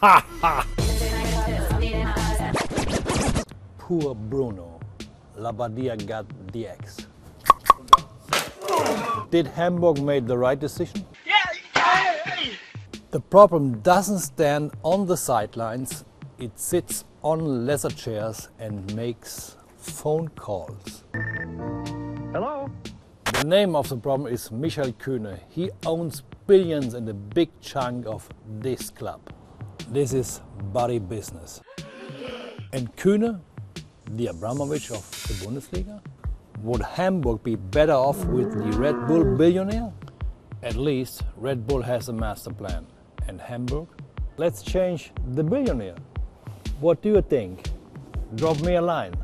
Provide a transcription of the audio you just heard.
Poor Bruno. Labbadia got the X. Did Hamburg make the right decision? The problem doesn't stand on the sidelines, it sits on leather chairs and makes phone calls. Hello? The name of the problem is Michael Kühne. He owns billions in a big chunk of this club. This is body business. And Kühne, the Abramovich of the Bundesliga? Would Hamburg be better off with the Red Bull billionaire? At least Red Bull has a master plan. And Hamburg? Let's change the billionaire. What do you think? Drop me a line.